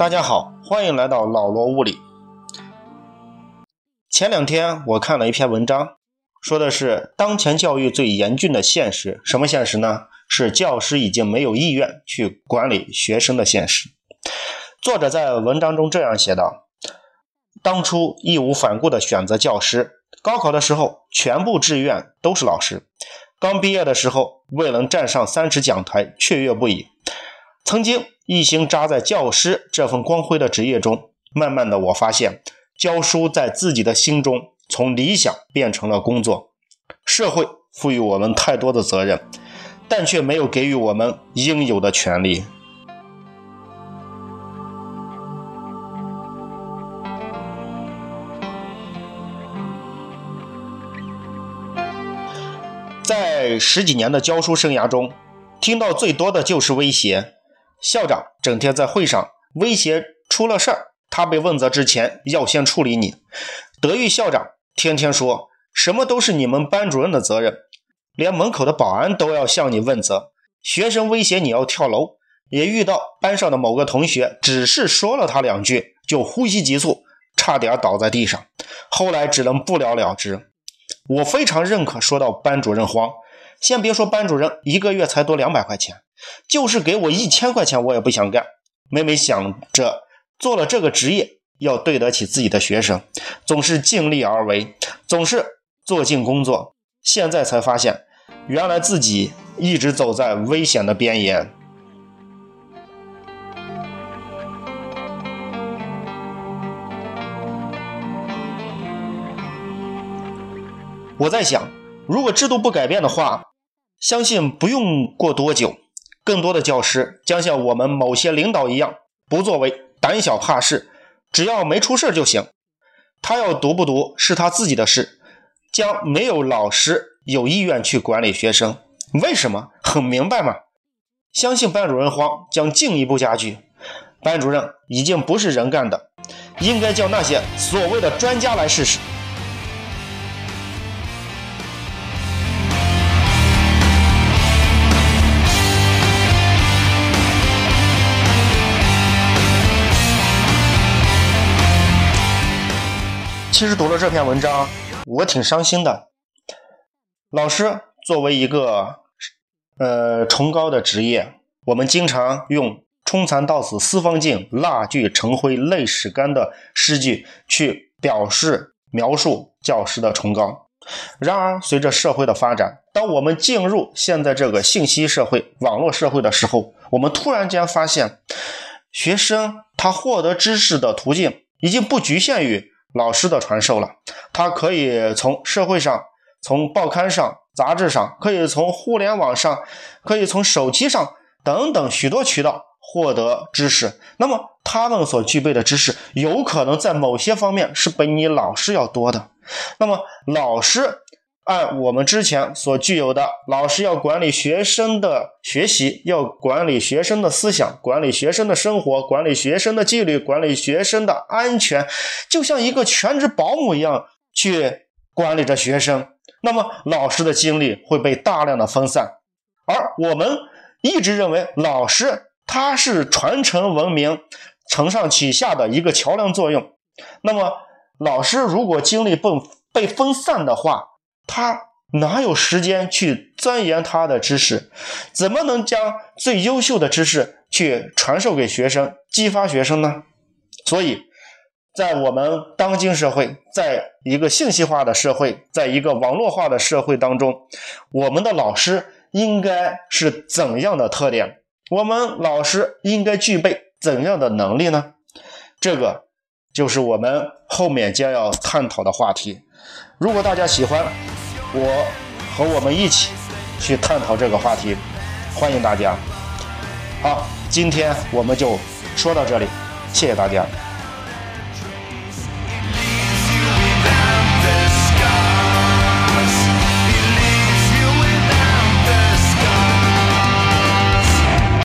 大家好，欢迎来到老罗物理。前两天我看了一篇文章，说的是当前教育最严峻的现实。什么现实呢？是教师已经没有意愿去管理学生的现实。作者在文章中这样写道：当初义无反顾地选择教师，高考的时候全部志愿都是老师。刚毕业的时候，未能站上三尺讲台，雀跃不已。曾经一心扎在教师这份光辉的职业中，慢慢的，我发现教书在自己的心中从理想变成了工作。社会赋予我们太多的责任，但却没有给予我们应有的权利。在十几年的教书生涯中，听到最多的就是威胁。校长整天在会上威胁，出了事儿，他被问责之前要先处理你。德育校长天天说什么都是你们班主任的责任，连门口的保安都要向你问责。学生威胁你要跳楼，也遇到班上的某个同学，只是说了他两句，就呼吸急促，差点倒在地上。后来只能不了了之。我非常认可说到班主任慌，先别说班主任一个月才多两百块钱。就是给我一千块钱，我也不想干。每每想着做了这个职业要对得起自己的学生，总是尽力而为，总是做尽工作。现在才发现，原来自己一直走在危险的边沿。我在想，如果制度不改变的话，相信不用过多久。更多的教师将像我们某些领导一样不作为、胆小怕事，只要没出事就行。他要读不读是他自己的事，将没有老师有意愿去管理学生。为什么？很明白吗。相信班主任慌将进一步加剧。班主任已经不是人干的，应该叫那些所谓的专家来试试。其实读了这篇文章，我挺伤心的。老师作为一个呃崇高的职业，我们经常用“春蚕到死丝方尽，蜡炬成灰泪始干”的诗句去表示描述教师的崇高。然而，随着社会的发展，当我们进入现在这个信息社会、网络社会的时候，我们突然间发现，学生他获得知识的途径已经不局限于。老师的传授了，他可以从社会上、从报刊上、杂志上，可以从互联网上，可以从手机上等等许多渠道获得知识。那么，他们所具备的知识，有可能在某些方面是比你老师要多的。那么，老师。按我们之前所具有的，老师要管理学生的学习，要管理学生的思想，管理学生的生活，管理学生的纪律，管理学生的安全，就像一个全职保姆一样去管理着学生。那么，老师的精力会被大量的分散，而我们一直认为老师他是传承文明、承上启下的一个桥梁作用。那么，老师如果精力被被分散的话，他哪有时间去钻研他的知识？怎么能将最优秀的知识去传授给学生，激发学生呢？所以，在我们当今社会，在一个信息化的社会，在一个网络化的社会当中，我们的老师应该是怎样的特点？我们老师应该具备怎样的能力呢？这个就是我们后面将要探讨的话题。如果大家喜欢，我和我们一起去探讨这个话题，欢迎大家。好，今天我们就说到这里，谢谢大家。